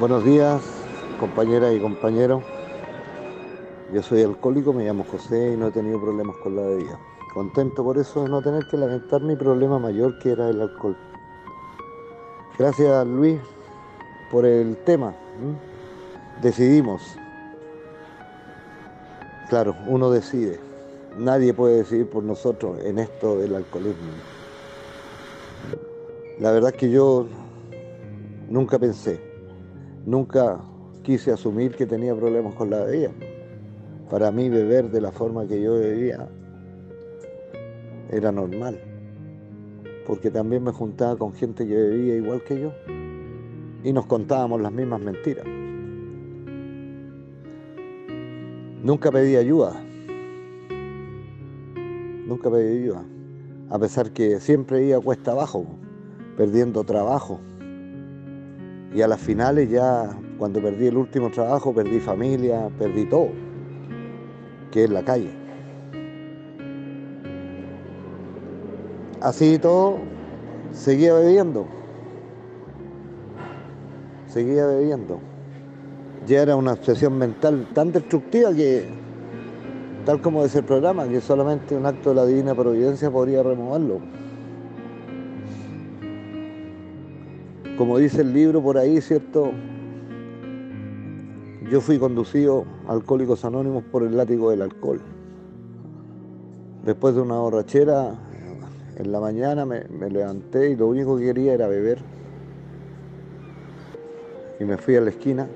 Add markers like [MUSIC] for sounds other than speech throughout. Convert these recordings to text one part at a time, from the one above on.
Buenos días, compañeras y compañeros. Yo soy alcohólico, me llamo José y no he tenido problemas con la bebida. Contento por eso de no tener que lamentar mi problema mayor que era el alcohol. Gracias Luis por el tema. Decidimos. Claro, uno decide. Nadie puede decidir por nosotros en esto del alcoholismo. La verdad es que yo nunca pensé, nunca quise asumir que tenía problemas con la bebida. Para mí beber de la forma que yo bebía era normal, porque también me juntaba con gente que bebía igual que yo y nos contábamos las mismas mentiras. Nunca pedí ayuda, nunca pedí ayuda, a pesar que siempre iba cuesta abajo, perdiendo trabajo. Y a las finales ya, cuando perdí el último trabajo, perdí familia, perdí todo, que es la calle. Así y todo, seguía bebiendo. Seguía bebiendo. Ya era una obsesión mental tan destructiva que, tal como dice el programa, que solamente un acto de la divina providencia podría removerlo. Como dice el libro por ahí, ¿cierto? Yo fui conducido a Alcohólicos Anónimos por el látigo del alcohol. Después de una borrachera, en la mañana me, levanté y lo único que quería era beber. Y me fui a la esquina,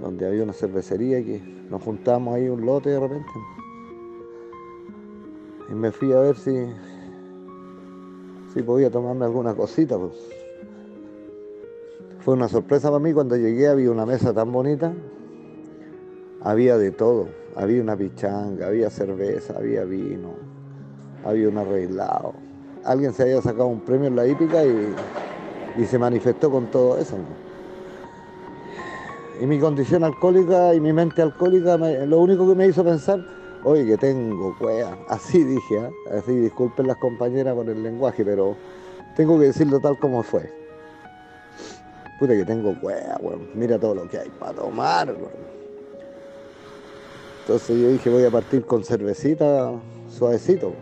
donde había una cervecería y nos juntamos ahí un lote de repente. Y me fui a ver si, si podía tomarme alguna cosita. Pues. Fue una sorpresa para mí cuando llegué, había una mesa tan bonita, había de todo, había una pichanga, había cerveza, había vino, había un arreglado. Alguien se había sacado un premio en la hípica y, y se manifestó con todo eso. Y mi condición alcohólica y mi mente alcohólica, lo único que me hizo pensar, oye, que tengo cuea. Así dije, ¿ah? así disculpen las compañeras por el lenguaje, pero tengo que decirlo tal como fue. Puta que tengo cuea, weón. Mira todo lo que hay para tomar, weón. Entonces yo dije, voy a partir con cervecita suavecito.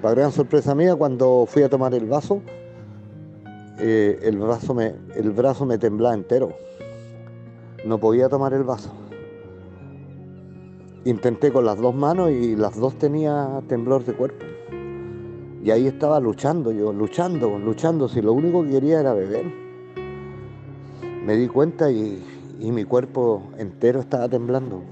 Para gran sorpresa mía, cuando fui a tomar el vaso, eh, el, brazo me, el brazo me temblaba entero. No podía tomar el vaso. Intenté con las dos manos y las dos tenía temblor de cuerpo. Y ahí estaba luchando yo, luchando, luchando, si lo único que quería era beber. Me di cuenta y, mi cuerpo entero estaba temblando.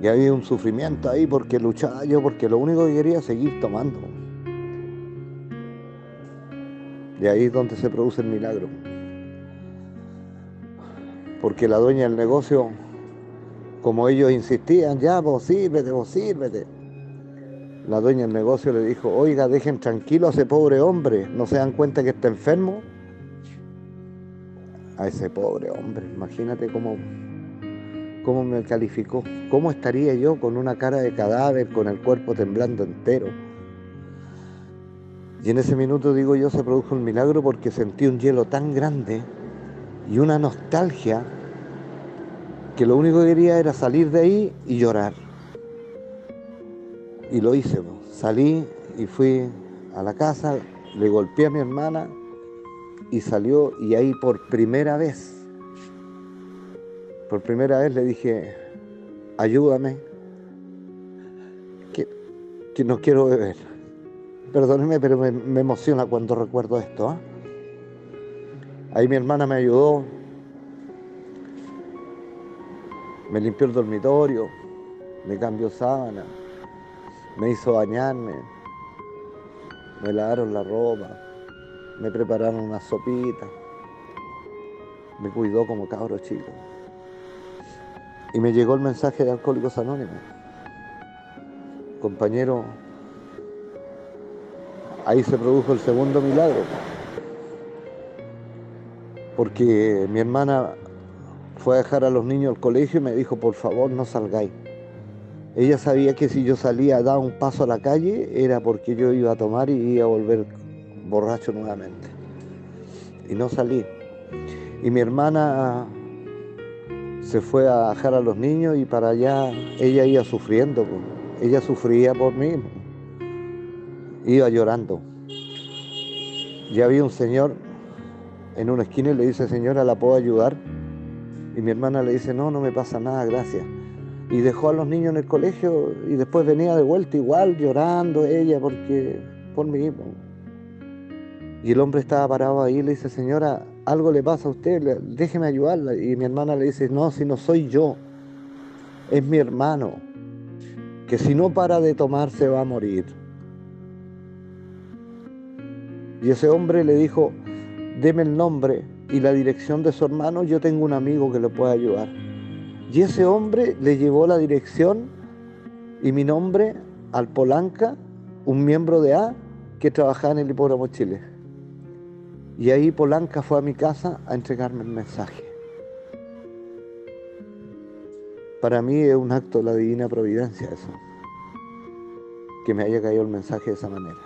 Y había un sufrimiento ahí porque luchaba yo, porque lo único que quería era seguir tomando. Y ahí es donde se produce el milagro. Porque la dueña del negocio, como ellos insistían, ya vos sírvete, vos sírvete. La dueña del negocio le dijo, oiga, dejen tranquilo a ese pobre hombre, ¿no se dan cuenta que está enfermo? A ese pobre hombre, imagínate cómo, cómo me calificó, cómo estaría yo con una cara de cadáver, con el cuerpo temblando entero. Y en ese minuto, digo yo, se produjo un milagro porque sentí un hielo tan grande y una nostalgia que lo único que quería era salir de ahí y llorar. Y lo hice, salí y fui a la casa, le golpeé a mi hermana y salió y ahí por primera vez, por primera vez le dije, ayúdame, que, que no quiero beber. Perdóneme, pero me, emociona cuando recuerdo esto. ¿ah? Ahí mi hermana me ayudó, me limpió el dormitorio, me cambió sábana, me hizo bañarme, me lavaron la ropa, me prepararon una sopita, me cuidó como cabro chico. Y me llegó el mensaje de Alcohólicos Anónimos. Compañero, ahí se produjo el segundo milagro. Porque mi hermana fue a dejar a los niños al colegio y me dijo, por favor, no salgáis. Ella sabía que si yo salía a dar un paso a la calle era porque yo iba a tomar y iba a volver borracho nuevamente. Y no salí. Y mi hermana se fue a dejar a los niños y para allá ella iba sufriendo. Ella sufría por mí. Iba llorando. Y había un señor en una esquina y le dice, señora, ¿la puedo ayudar? Y mi hermana le dice, no, no me pasa nada, gracias. Y dejó a los niños en el colegio y después venía de vuelta igual llorando ella porque por mí. Y el hombre estaba parado ahí y le dice, señora, algo le pasa a usted, déjeme ayudarla. Y mi hermana le dice, no, si no soy yo, es mi hermano, que si no para de tomar se va a morir. Y ese hombre le dijo, deme el nombre y la dirección de su hermano, yo tengo un amigo que le puede ayudar. Y ese hombre le llevó la dirección y mi nombre al Polanca, un miembro de A que trabajaba en el Hipódromo Chile. Y ahí Polanca fue a mi casa a entregarme el mensaje. Para mí es un acto de la divina providencia eso, que me haya caído el mensaje de esa manera.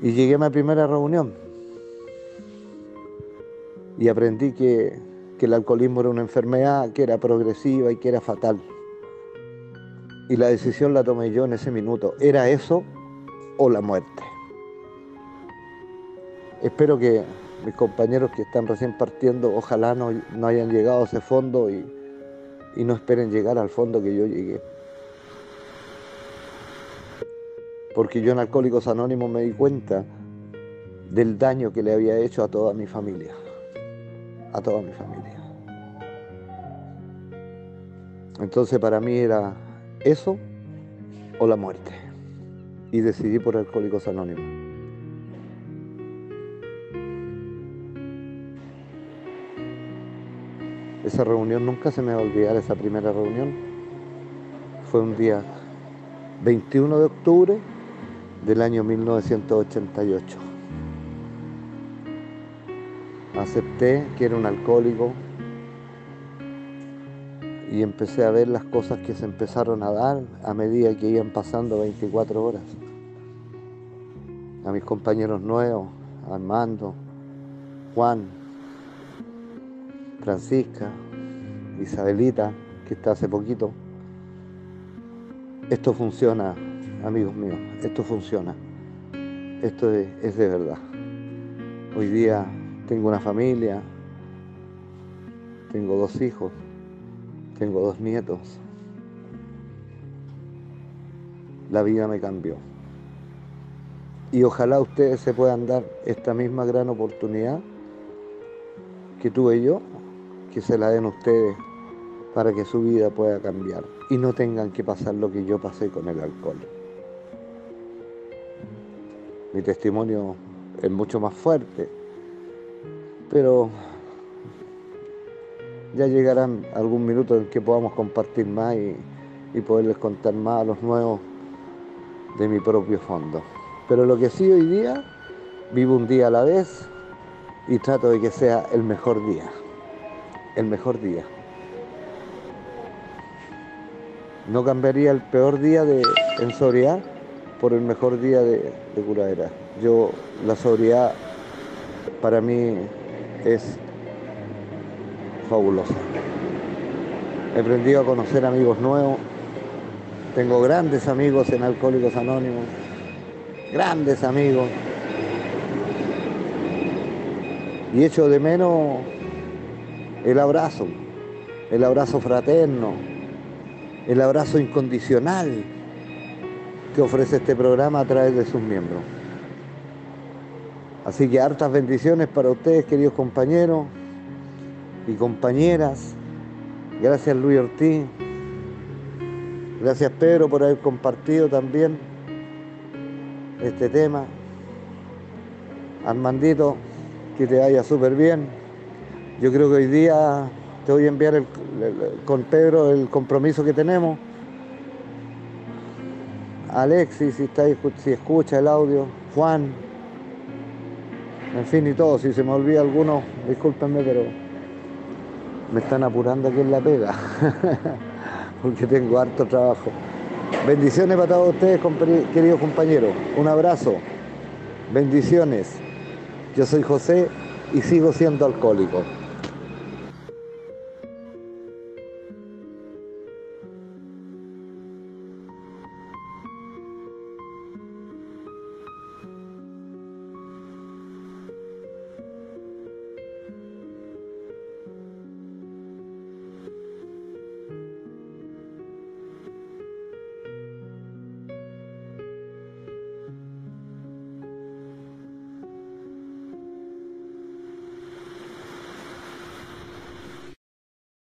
Y llegué a mi primera reunión y aprendí que, que el alcoholismo era una enfermedad que era progresiva y que era fatal. Y la decisión la tomé yo en ese minuto. ¿Era eso o la muerte? Espero que mis compañeros que están recién partiendo, ojalá no, no hayan llegado a ese fondo y, y no esperen llegar al fondo que yo llegué. Porque yo en Alcohólicos Anónimos me di cuenta del daño que le había hecho a toda mi familia. A toda mi familia. Entonces para mí era eso o la muerte. Y decidí por Alcohólicos Anónimos. Esa reunión nunca se me va a olvidar, esa primera reunión. Fue un día 21 de octubre del año 1988. Acepté que era un alcohólico y empecé a ver las cosas que se empezaron a dar a medida que iban pasando 24 horas. A mis compañeros nuevos, Armando, Juan, Francisca, Isabelita, que está hace poquito. Esto funciona, amigos míos, esto funciona. Esto es, es de verdad. Hoy día tengo una familia, tengo dos hijos, tengo dos nietos. La vida me cambió. Y ojalá ustedes se puedan dar esta misma gran oportunidad que tuve yo, que se la den ustedes para que su vida pueda cambiar y no tengan que pasar lo que yo pasé con el alcohol. Mi testimonio es mucho más fuerte, pero ya llegarán algún minuto en que podamos compartir más y, y, poderles contar más a los nuevos de mi propio fondo. Pero lo que sí hoy día, vivo un día a la vez y trato de que sea el mejor día, el mejor día. No cambiaría el peor día de, en sobriedad por el mejor día de, de curadera. Yo, la sobriedad para mí es fabulosa. He aprendido a conocer amigos nuevos. Tengo grandes amigos en Alcohólicos Anónimos. Grandes amigos. Y echo de menos el abrazo, el abrazo fraterno, el abrazo incondicional que ofrece este programa a través de sus miembros. Así que hartas bendiciones para ustedes, queridos compañeros y compañeras. Gracias Luis Ortiz. Gracias Pedro por haber compartido también este tema. Armandito, que te vaya súper bien. Yo creo que hoy día te voy a enviar con Pedro el compromiso que tenemos. Alexis, si, está, si escucha el audio, Juan, en fin y todo, si se me olvida alguno, discúlpenme, pero me están apurando aquí en la pega, [LAUGHS] porque tengo harto trabajo. Bendiciones para todos ustedes, queridos compañeros. Un abrazo. Bendiciones. Yo soy José y sigo siendo alcohólico.